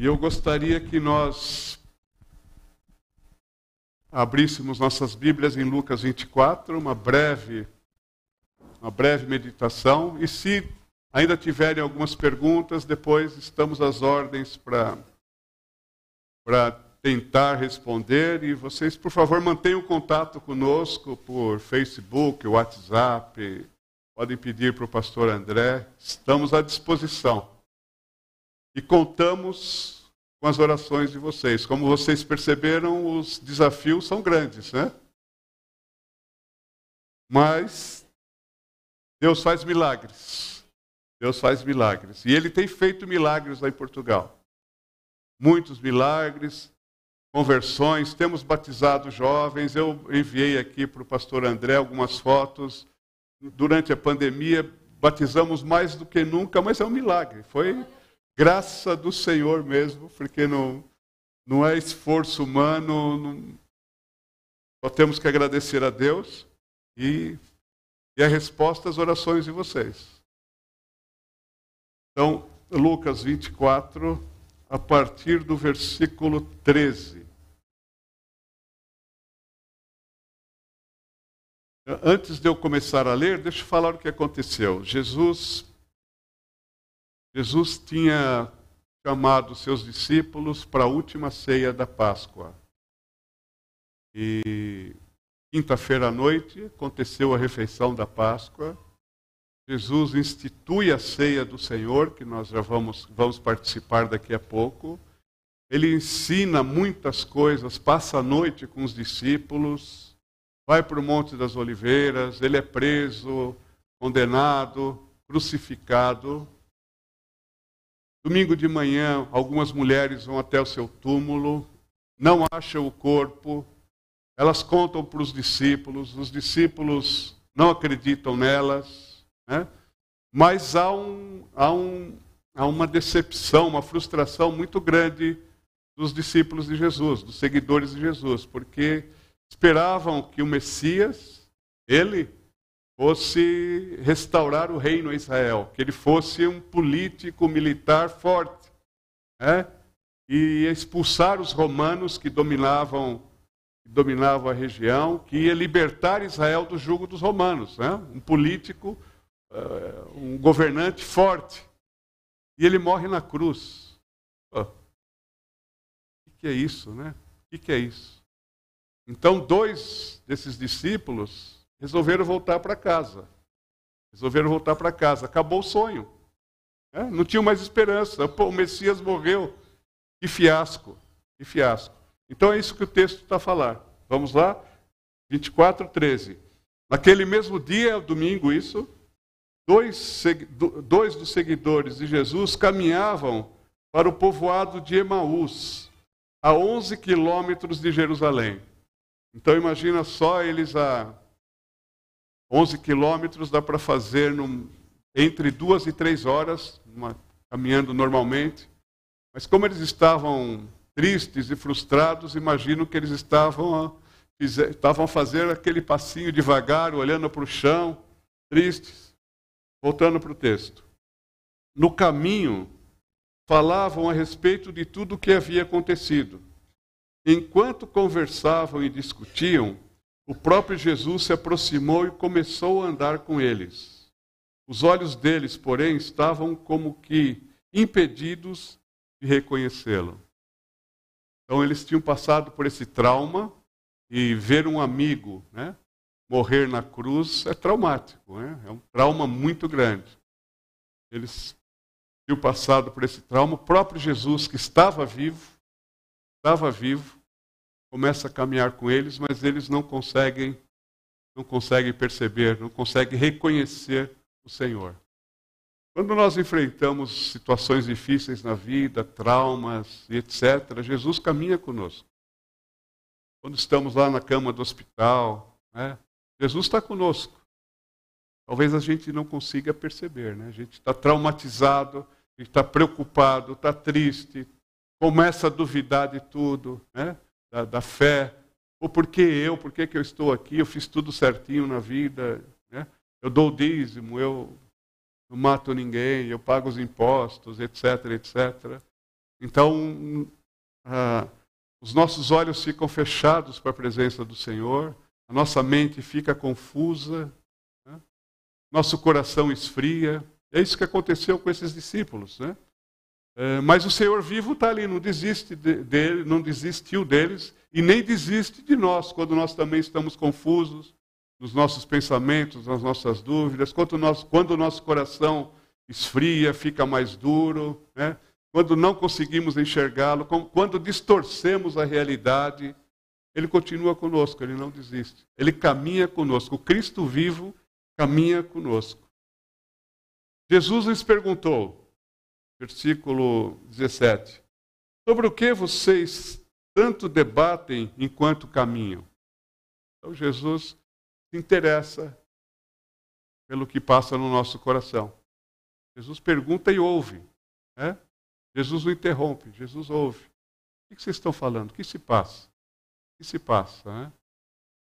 E eu gostaria que nós abríssemos nossas Bíblias em Lucas 24, uma breve, uma breve meditação. E se ainda tiverem algumas perguntas, depois estamos às ordens para tentar responder. E vocês, por favor, mantenham contato conosco por Facebook, WhatsApp. Podem pedir para o pastor André. Estamos à disposição. E contamos com as orações de vocês. Como vocês perceberam, os desafios são grandes, né? Mas Deus faz milagres. Deus faz milagres. E Ele tem feito milagres lá em Portugal. Muitos milagres, conversões. Temos batizado jovens. Eu enviei aqui para o pastor André algumas fotos. Durante a pandemia, batizamos mais do que nunca, mas é um milagre. Foi graça do Senhor mesmo, porque não, não é esforço humano, não, só temos que agradecer a Deus e, e a resposta às orações de vocês. Então, Lucas 24, a partir do versículo 13. Antes de eu começar a ler, deixa eu falar o que aconteceu. Jesus Jesus tinha chamado seus discípulos para a última ceia da Páscoa. E quinta-feira à noite aconteceu a refeição da Páscoa. Jesus institui a ceia do Senhor, que nós já vamos, vamos participar daqui a pouco. Ele ensina muitas coisas, passa a noite com os discípulos, vai para o Monte das Oliveiras, ele é preso, condenado, crucificado. Domingo de manhã, algumas mulheres vão até o seu túmulo, não acham o corpo, elas contam para os discípulos, os discípulos não acreditam nelas, né? mas há, um, há, um, há uma decepção, uma frustração muito grande dos discípulos de Jesus, dos seguidores de Jesus, porque esperavam que o Messias, ele, fosse restaurar o reino a Israel, que ele fosse um político militar forte, né? e expulsar os romanos que dominavam, que dominavam a região, que ia libertar Israel do jugo dos romanos, né? um político, uh, um governante forte. E ele morre na cruz. Oh. O que é isso, né? O que é isso? Então, dois desses discípulos resolveram voltar para casa. Resolveram voltar para casa. Acabou o sonho. É, não tinham mais esperança. Pô, o Messias morreu. Que fiasco. Que fiasco. Então é isso que o texto está a falar. Vamos lá? 24, 13. Naquele mesmo dia, domingo, isso, dois, dois dos seguidores de Jesus caminhavam para o povoado de Emaús, a 11 quilômetros de Jerusalém. Então imagina só eles a 11 quilômetros dá para fazer num, entre duas e três horas, uma, caminhando normalmente. Mas como eles estavam tristes e frustrados, imagino que eles estavam estavam fazer aquele passinho devagar, olhando para o chão, tristes. Voltando para o texto. No caminho, falavam a respeito de tudo o que havia acontecido. Enquanto conversavam e discutiam, o próprio Jesus se aproximou e começou a andar com eles. Os olhos deles, porém, estavam como que impedidos de reconhecê-lo. Então, eles tinham passado por esse trauma e ver um amigo né, morrer na cruz é traumático, né? é um trauma muito grande. Eles tinham passado por esse trauma. O próprio Jesus, que estava vivo, estava vivo, começa a caminhar com eles, mas eles não conseguem não conseguem perceber, não conseguem reconhecer o Senhor. Quando nós enfrentamos situações difíceis na vida, traumas e etc., Jesus caminha conosco. Quando estamos lá na cama do hospital, né, Jesus está conosco. Talvez a gente não consiga perceber, né? A gente está traumatizado, está preocupado, está triste, começa a duvidar de tudo, né? Da, da fé. Ou por que eu? Por que, que eu estou aqui? Eu fiz tudo certinho na vida. Né? Eu dou o dízimo, eu não mato ninguém, eu pago os impostos, etc, etc. Então, ah, os nossos olhos ficam fechados para a presença do Senhor, a nossa mente fica confusa, né? nosso coração esfria. É isso que aconteceu com esses discípulos, né? É, mas o Senhor vivo está ali, não desiste de, dele, não desistiu deles e nem desiste de nós quando nós também estamos confusos nos nossos pensamentos, nas nossas dúvidas, quando, quando o nosso coração esfria, fica mais duro, né? quando não conseguimos enxergá-lo, quando distorcemos a realidade, ele continua conosco, ele não desiste. Ele caminha conosco. O Cristo vivo caminha conosco. Jesus lhes perguntou, versículo 17: Sobre o que vocês tanto debatem enquanto caminham? Então Jesus se interessa pelo que passa no nosso coração. Jesus pergunta e ouve. Né? Jesus o interrompe, Jesus ouve. O que vocês estão falando? O que se passa? O que se passa? Né?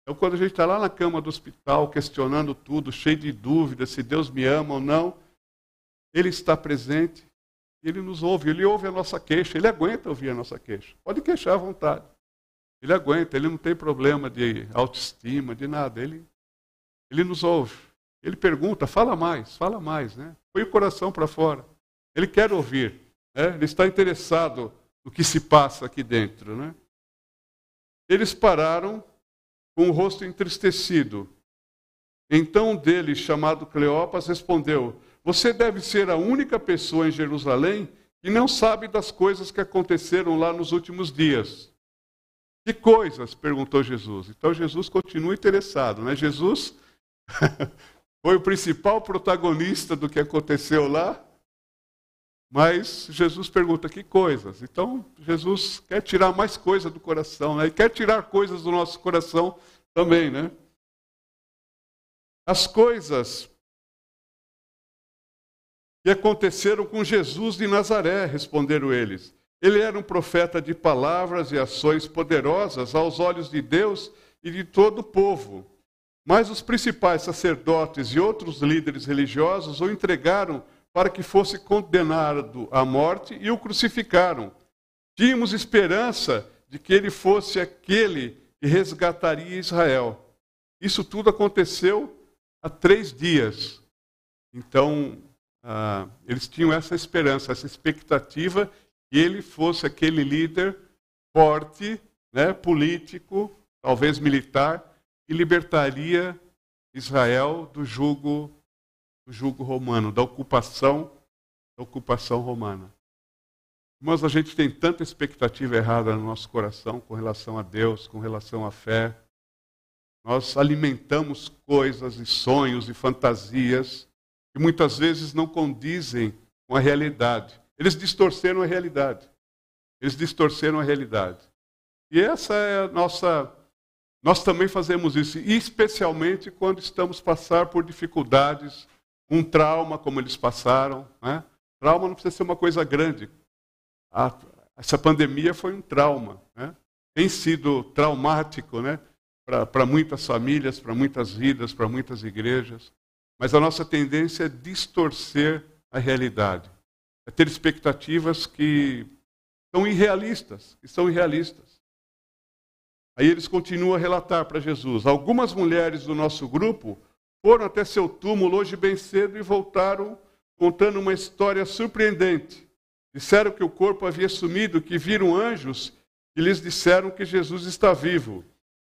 Então, quando a gente está lá na cama do hospital, questionando tudo, cheio de dúvidas, se Deus me ama ou não, Ele está presente, Ele nos ouve, Ele ouve a nossa queixa, Ele aguenta ouvir a nossa queixa. Pode queixar à vontade. Ele aguenta, Ele não tem problema de autoestima, de nada. Ele, ele nos ouve. Ele pergunta, fala mais, fala mais, né? Põe o coração para fora. Ele quer ouvir. Né? Ele está interessado no que se passa aqui dentro, né? Eles pararam com o rosto entristecido. Então um deles, chamado Cleopas, respondeu: Você deve ser a única pessoa em Jerusalém que não sabe das coisas que aconteceram lá nos últimos dias. Que coisas? perguntou Jesus. Então Jesus continua interessado, né? Jesus foi o principal protagonista do que aconteceu lá, mas Jesus pergunta que coisas. Então Jesus quer tirar mais coisa do coração, né? E quer tirar coisas do nosso coração também, né? As coisas que aconteceram com Jesus de Nazaré, responderam eles. Ele era um profeta de palavras e ações poderosas aos olhos de Deus e de todo o povo. Mas os principais sacerdotes e outros líderes religiosos o entregaram para que fosse condenado à morte e o crucificaram. Tínhamos esperança de que ele fosse aquele que resgataria Israel. Isso tudo aconteceu há três dias. Então, ah, eles tinham essa esperança, essa expectativa que ele fosse aquele líder forte, né, político, talvez militar, e libertaria Israel do jugo, do jugo romano, da ocupação, da ocupação romana. Mas a gente tem tanta expectativa errada no nosso coração com relação a Deus, com relação à fé. Nós alimentamos coisas e sonhos e fantasias que muitas vezes não condizem com a realidade. Eles distorceram a realidade. Eles distorceram a realidade. E essa é a nossa nós também fazemos isso, especialmente quando estamos passar por dificuldades, um trauma como eles passaram. Né? Trauma não precisa ser uma coisa grande. A, essa pandemia foi um trauma. Né? Tem sido traumático né? para muitas famílias, para muitas vidas, para muitas igrejas. Mas a nossa tendência é distorcer a realidade. É ter expectativas que são irrealistas, que são irrealistas. Aí eles continuam a relatar para Jesus: algumas mulheres do nosso grupo foram até seu túmulo hoje bem cedo e voltaram contando uma história surpreendente. Disseram que o corpo havia sumido, que viram anjos e lhes disseram que Jesus está vivo.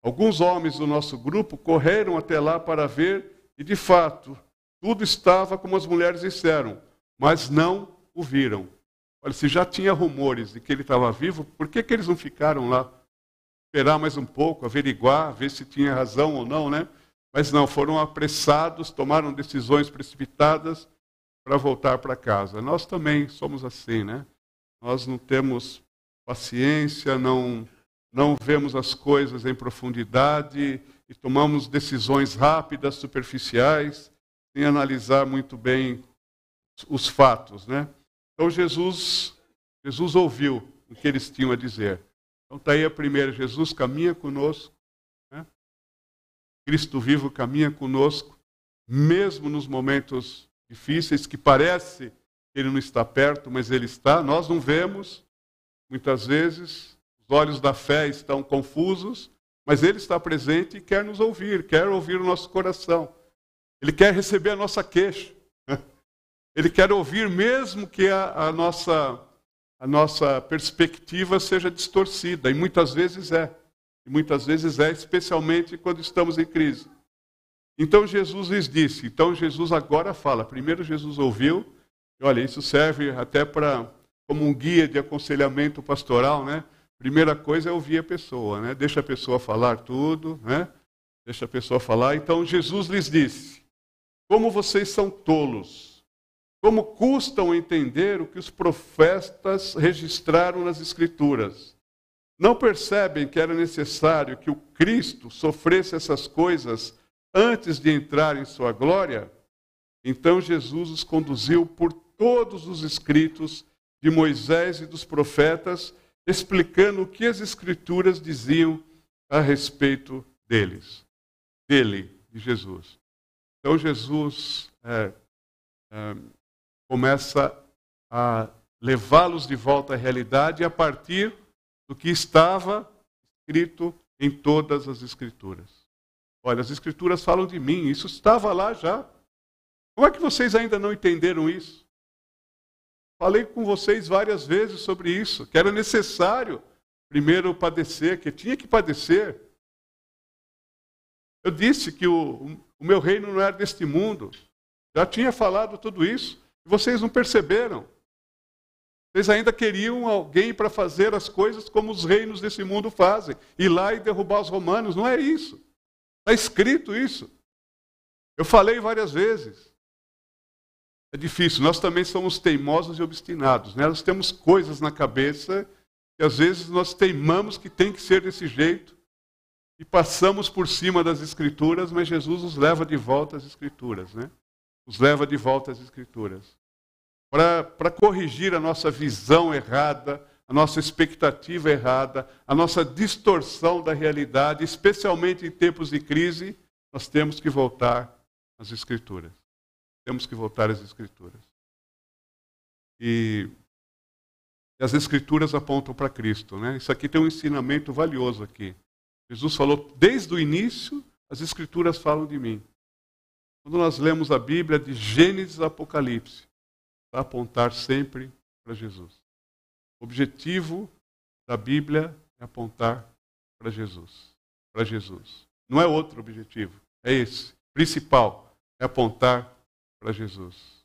Alguns homens do nosso grupo correram até lá para ver e, de fato, tudo estava como as mulheres disseram, mas não o viram. Olha, se já tinha rumores de que ele estava vivo, por que, que eles não ficaram lá esperar mais um pouco, averiguar, ver se tinha razão ou não, né? Mas não, foram apressados, tomaram decisões precipitadas para voltar para casa. Nós também somos assim, né? Nós não temos paciência, não não vemos as coisas em profundidade e tomamos decisões rápidas, superficiais, sem analisar muito bem os fatos, né? Então Jesus Jesus ouviu o que eles tinham a dizer. Então está aí a primeira, Jesus caminha conosco, né? Cristo vivo caminha conosco, mesmo nos momentos difíceis, que parece que Ele não está perto, mas Ele está, nós não vemos, muitas vezes, os olhos da fé estão confusos, mas Ele está presente e quer nos ouvir, quer ouvir o nosso coração. Ele quer receber a nossa queixa. Ele quer ouvir, mesmo que a, a, nossa, a nossa perspectiva seja distorcida, e muitas vezes é. E muitas vezes é, especialmente quando estamos em crise. Então Jesus lhes disse. Então Jesus agora fala. Primeiro Jesus ouviu. E olha, isso serve até para como um guia de aconselhamento pastoral, né? Primeira coisa é ouvir a pessoa, né? Deixa a pessoa falar tudo, né? Deixa a pessoa falar. Então Jesus lhes disse: Como vocês são tolos, como custam entender o que os profetas registraram nas Escrituras. Não percebem que era necessário que o Cristo sofresse essas coisas antes de entrar em sua glória? Então Jesus os conduziu por todos os escritos de Moisés e dos profetas, explicando o que as Escrituras diziam a respeito deles, dele, de Jesus. Então Jesus é, é, começa a levá-los de volta à realidade a partir do que estava escrito em todas as Escrituras. Olha, as Escrituras falam de mim, isso estava lá já. Como é que vocês ainda não entenderam isso? Falei com vocês várias vezes sobre isso, que era necessário primeiro padecer, que tinha que padecer. Eu disse que o, o meu reino não era deste mundo. Já tinha falado tudo isso. E vocês não perceberam. Vocês ainda queriam alguém para fazer as coisas como os reinos desse mundo fazem. Ir lá e derrubar os romanos. Não é isso. Está escrito isso. Eu falei várias vezes. É difícil. Nós também somos teimosos e obstinados. Né? Nós temos coisas na cabeça e às vezes nós teimamos que tem que ser desse jeito e passamos por cima das Escrituras, mas Jesus nos leva de volta às Escrituras. Né? Nos leva de volta às Escrituras. Para corrigir a nossa visão errada, a nossa expectativa errada, a nossa distorção da realidade, especialmente em tempos de crise, nós temos que voltar às Escrituras. Temos que voltar às Escrituras. E as Escrituras apontam para Cristo. Né? Isso aqui tem um ensinamento valioso aqui. Jesus falou desde o início, as Escrituras falam de mim. Quando nós lemos a Bíblia de Gênesis a Apocalipse, vai apontar sempre para Jesus. O objetivo da Bíblia é apontar para Jesus. Para Jesus. Não é outro objetivo, é esse. Principal é apontar para Jesus.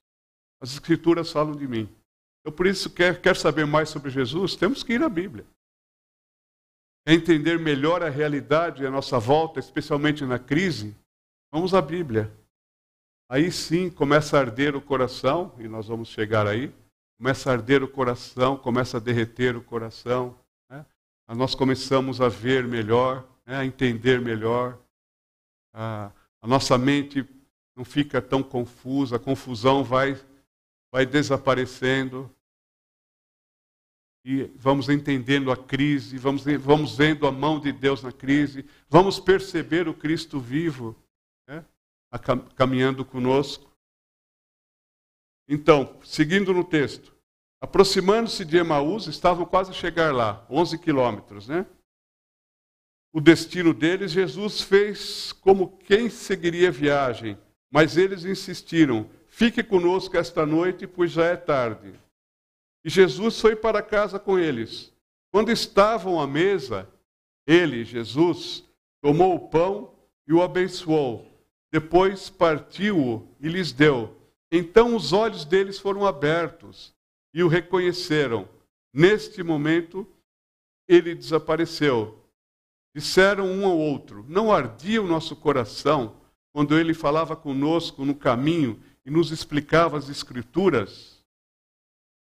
As Escrituras falam de mim. Eu, por isso, quer, quer saber mais sobre Jesus? Temos que ir à Bíblia. Entender melhor a realidade à nossa volta, especialmente na crise? Vamos à Bíblia. Aí sim começa a arder o coração, e nós vamos chegar aí. Começa a arder o coração, começa a derreter o coração. Né? Nós começamos a ver melhor, né? a entender melhor. A, a nossa mente não fica tão confusa, a confusão vai, vai desaparecendo. E vamos entendendo a crise, vamos, vamos vendo a mão de Deus na crise, vamos perceber o Cristo vivo né, caminhando conosco. Então, seguindo no texto, aproximando-se de Emaús, estavam quase a chegar lá, 11 quilômetros, né? O destino deles, Jesus fez como quem seguiria viagem, mas eles insistiram: fique conosco esta noite, pois já é tarde. E Jesus foi para casa com eles. Quando estavam à mesa, ele, Jesus, tomou o pão e o abençoou. Depois partiu-o e lhes deu. Então os olhos deles foram abertos e o reconheceram. Neste momento, ele desapareceu. Disseram um ao outro: Não ardia o nosso coração quando ele falava conosco no caminho e nos explicava as Escrituras.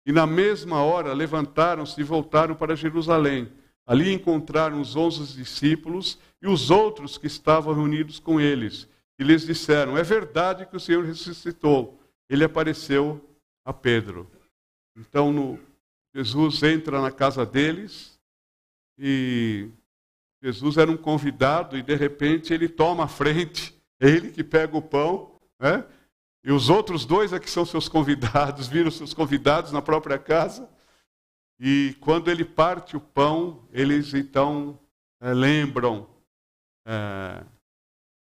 E na mesma hora levantaram-se e voltaram para Jerusalém. Ali encontraram os onze discípulos e os outros que estavam reunidos com eles. E lhes disseram: É verdade que o Senhor ressuscitou. Ele apareceu a Pedro. Então no, Jesus entra na casa deles e Jesus era um convidado e de repente ele toma a frente é ele que pega o pão, né? E os outros dois é que são seus convidados, viram seus convidados na própria casa. E quando ele parte o pão, eles então é, lembram, é,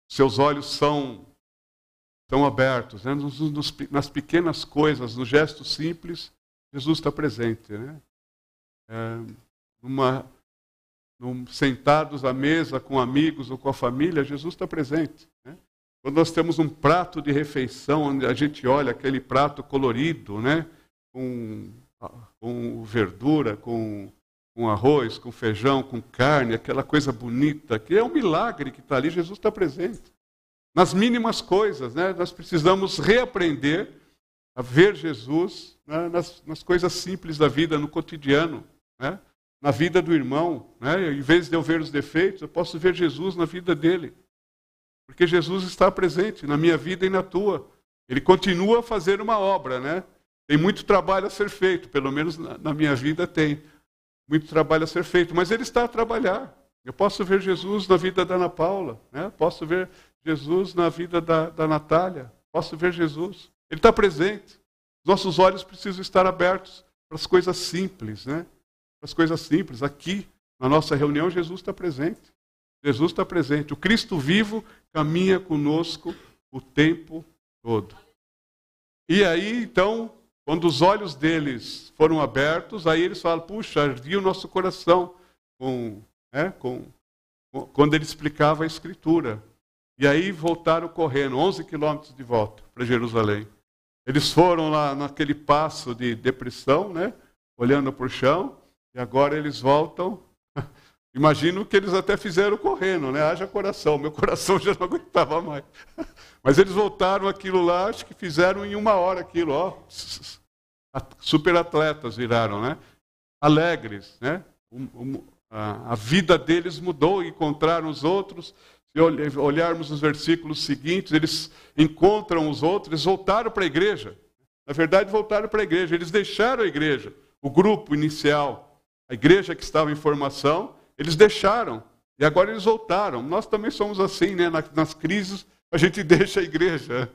seus olhos são, são abertos. Né? Nos, nos, nas pequenas coisas, no gesto simples, Jesus está presente. Né? É, numa, num, sentados à mesa com amigos ou com a família, Jesus está presente. Né? Quando nós temos um prato de refeição, onde a gente olha aquele prato colorido, né? com, com verdura, com, com arroz, com feijão, com carne, aquela coisa bonita, que é um milagre que está ali, Jesus está presente. Nas mínimas coisas, né? nós precisamos reaprender a ver Jesus né? nas, nas coisas simples da vida, no cotidiano. Né? na vida do irmão. Né? Em vez de eu ver os defeitos, eu posso ver Jesus na vida dele. Porque Jesus está presente na minha vida e na tua. Ele continua a fazer uma obra, né? Tem muito trabalho a ser feito, pelo menos na, minha vida tem. Muito trabalho a ser feito, mas ele está a trabalhar. Eu posso ver Jesus na vida da Ana Paula, né? posso ver Jesus na vida da, da Natália, posso ver Jesus. Ele está presente. Nossos olhos precisam estar abertos para as coisas simples, né? as coisas simples. Aqui, na nossa reunião, Jesus está presente. Jesus está presente. O Cristo vivo caminha conosco o tempo todo. E aí, então, quando os olhos deles foram abertos, aí eles falam: puxa, ardia o nosso coração com, né, com, com, quando ele explicava a Escritura. E aí voltaram correndo, 11 quilômetros de volta para Jerusalém. Eles foram lá naquele passo de depressão, né, olhando para o chão, e agora eles voltam. Imagino que eles até fizeram correndo, né? Haja coração, meu coração já não aguentava mais. Mas eles voltaram aquilo lá, acho que fizeram em uma hora aquilo, ó. Super atletas viraram, né? Alegres, né? A vida deles mudou, encontraram os outros. Se olharmos os versículos seguintes, eles encontram os outros, eles voltaram para a igreja. Na verdade, voltaram para a igreja, eles deixaram a igreja, o grupo inicial a igreja que estava em formação, eles deixaram. E agora eles voltaram. Nós também somos assim, né? Nas crises, a gente deixa a igreja.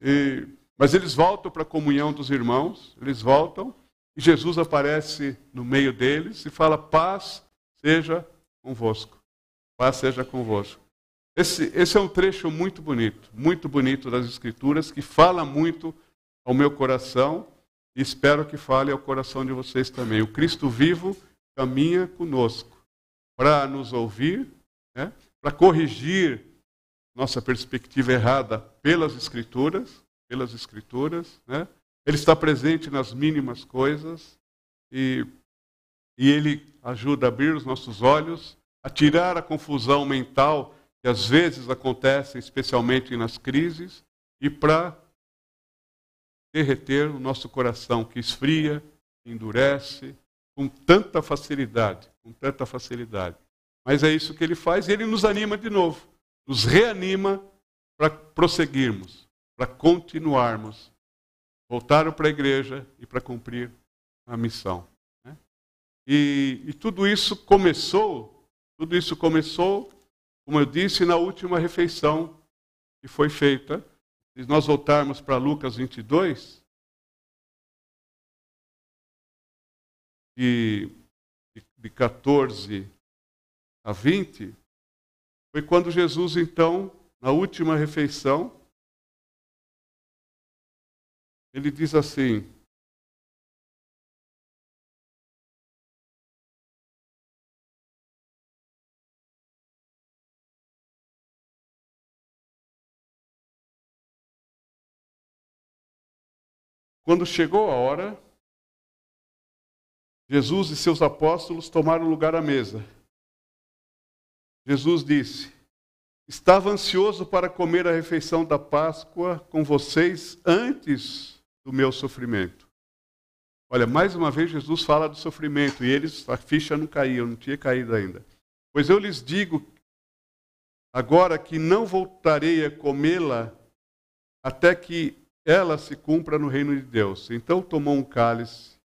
E, mas eles voltam para a comunhão dos irmãos, eles voltam, e Jesus aparece no meio deles e fala: paz seja convosco. Paz seja convosco. Esse, esse é um trecho muito bonito, muito bonito das Escrituras, que fala muito ao meu coração e espero que fale ao coração de vocês também. O Cristo vivo caminha conosco para nos ouvir, né, para corrigir nossa perspectiva errada pelas Escrituras, pelas Escrituras. Né? Ele está presente nas mínimas coisas e, e ele ajuda a abrir os nossos olhos, a tirar a confusão mental que às vezes acontece, especialmente nas crises, e para derreter o nosso coração que esfria, endurece, com tanta facilidade, com tanta facilidade. Mas é isso que ele faz e ele nos anima de novo, nos reanima para prosseguirmos, para continuarmos, voltaram para a igreja e para cumprir a missão. Né? E, e tudo isso começou, tudo isso começou, como eu disse, na última refeição que foi feita. Se nós voltarmos para Lucas 22, de, de 14 a 20, foi quando Jesus, então, na última refeição, ele diz assim: Quando chegou a hora, Jesus e seus apóstolos tomaram lugar à mesa. Jesus disse: Estava ansioso para comer a refeição da Páscoa com vocês antes do meu sofrimento. Olha, mais uma vez Jesus fala do sofrimento e eles, a ficha não caiu, não tinha caído ainda. Pois eu lhes digo agora que não voltarei a comê-la até que ela se cumpra no reino de Deus. Então tomou um cálice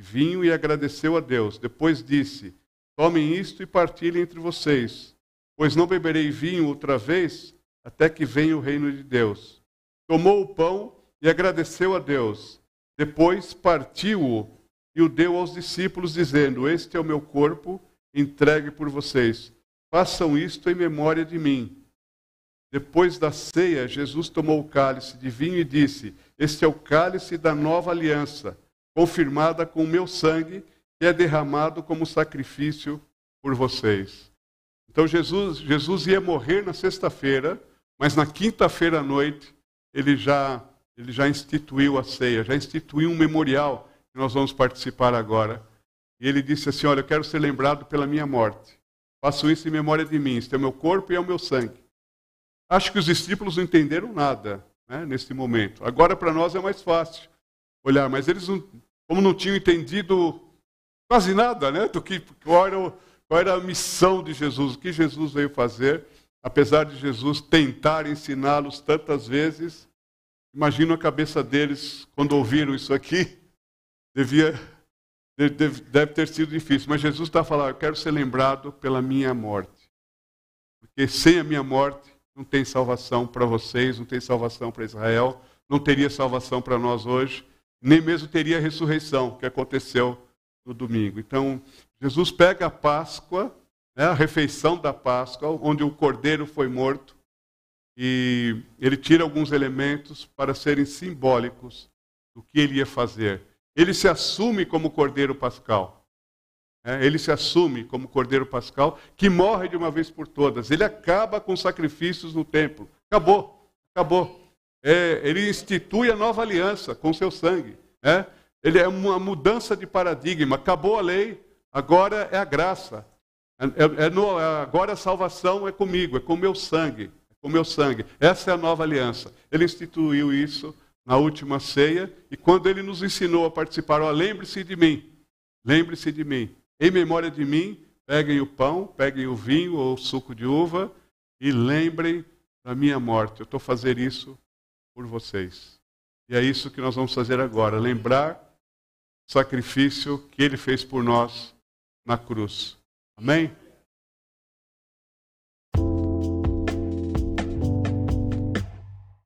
vinho e agradeceu a Deus. Depois disse: Tomem isto e partilhem entre vocês, pois não beberei vinho outra vez até que venha o reino de Deus. Tomou o pão e agradeceu a Deus. Depois partiu-o e o deu aos discípulos, dizendo: Este é o meu corpo, entregue por vocês. Façam isto em memória de mim. Depois da ceia, Jesus tomou o cálice de vinho e disse: Este é o cálice da nova aliança, confirmada com o meu sangue, que é derramado como sacrifício por vocês. Então Jesus, Jesus ia morrer na sexta-feira, mas na quinta-feira à noite ele já, ele já instituiu a ceia, já instituiu um memorial que nós vamos participar agora. E ele disse assim: Olha, eu quero ser lembrado pela minha morte. Faço isso em memória de mim. Este é o meu corpo e é o meu sangue. Acho que os discípulos não entenderam nada né, nesse momento. Agora, para nós, é mais fácil olhar, mas eles, não, como não tinham entendido quase nada né, do que qual era, qual era a missão de Jesus, o que Jesus veio fazer, apesar de Jesus tentar ensiná-los tantas vezes, imagino a cabeça deles quando ouviram isso aqui, devia deve, deve ter sido difícil, mas Jesus está falando: eu quero ser lembrado pela minha morte. Porque sem a minha morte não tem salvação para vocês, não tem salvação para Israel, não teria salvação para nós hoje, nem mesmo teria a ressurreição que aconteceu no domingo. Então, Jesus pega a Páscoa, né, a refeição da Páscoa, onde o cordeiro foi morto, e ele tira alguns elementos para serem simbólicos do que ele ia fazer. Ele se assume como Cordeiro Pascal. É, ele se assume como Cordeiro Pascal, que morre de uma vez por todas. Ele acaba com sacrifícios no templo. Acabou, acabou. É, ele institui a nova aliança com seu sangue. É, ele é uma mudança de paradigma. Acabou a lei, agora é a graça. É, é no, agora a salvação é comigo, é com meu sangue. É com meu sangue. Essa é a nova aliança. Ele instituiu isso na última ceia, e quando ele nos ensinou a participar, ó, lembre-se de mim, lembre-se de mim. Em memória de mim, peguem o pão, peguem o vinho ou o suco de uva e lembrem da minha morte. Eu estou fazendo isso por vocês. E é isso que nós vamos fazer agora, lembrar o sacrifício que ele fez por nós na cruz. Amém?